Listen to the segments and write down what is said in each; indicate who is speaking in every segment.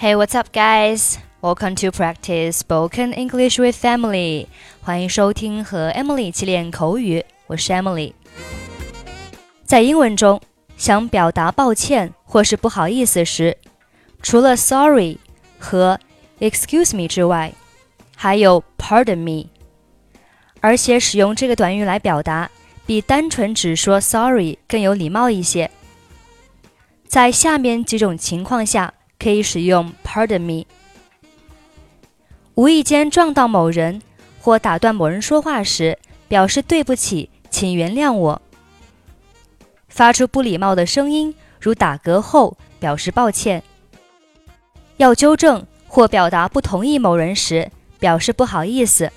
Speaker 1: Hey, what's up, guys? Welcome to practice spoken English with Emily. 欢迎收听和 Emily 一起练口语。我是 Emily。在英文中，想表达抱歉或是不好意思时，除了 sorry 和 excuse me 之外，还有 pardon me。而且使用这个短语来表达，比单纯只说 sorry 更有礼貌一些。在下面几种情况下可以使用 pardon me：无意间撞到某人或打断某人说话时，表示对不起，请原谅我；发出不礼貌的声音，如打嗝后，表示抱歉；要纠正或表达不同意某人时，表示不好意思。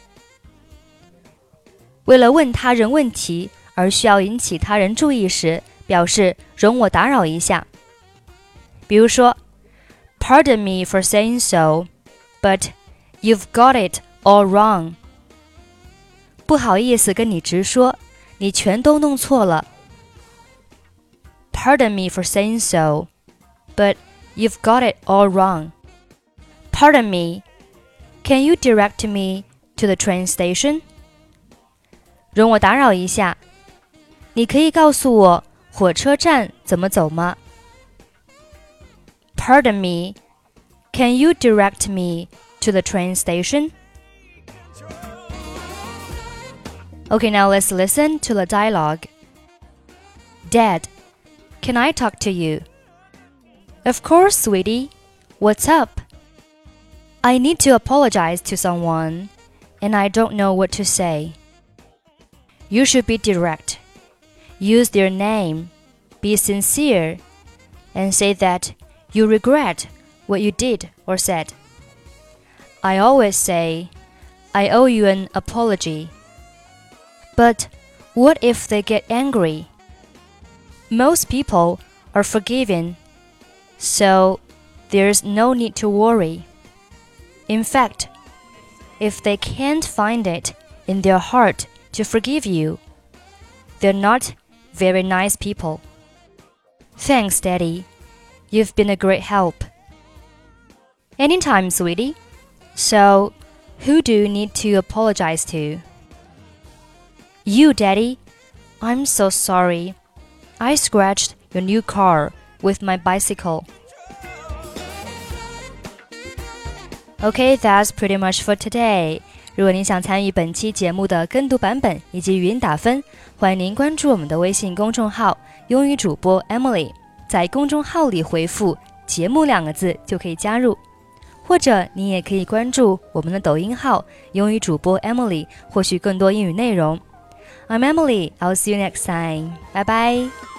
Speaker 1: 为了问他人问题而需要引起他人注意时，表示容我打扰一下。比如说 ，Pardon me for saying so, but you've got it all wrong。不好意思跟你直说，你全都弄错了。Pardon me for saying so, but you've got it all wrong. Pardon me, can you direct me to the train station? 容我打扰一下，你可以告诉我火车站怎么走吗？Pardon me, can you direct me to the train station? Okay, now let's listen to the dialogue. Dad, can I talk to you? Of course, sweetie. What's up? I need to apologize to someone, and I don't know what to say. You should be direct. Use their name. Be sincere. And say that you regret what you did or said. I always say, I owe you an apology. But what if they get angry? Most people are forgiving, so there's no need to worry. In fact, if they can't find it in their heart to forgive you. They're not very nice people. Thanks, Daddy. You've been a great help. Anytime, sweetie. So, who do you need to apologize to? You, Daddy. I'm so sorry. I scratched your new car with my bicycle. Okay, that's pretty much for today. 如果您想参与本期节目的跟读版本以及语音打分，欢迎您关注我们的微信公众号“英语主播 Emily”。在公众号里回复“节目”两个字就可以加入， 或者你也可以关注我们的抖音号“英语主播 Emily”，获取更多英语内容。I'm Emily. I'll see you next time. Bye bye.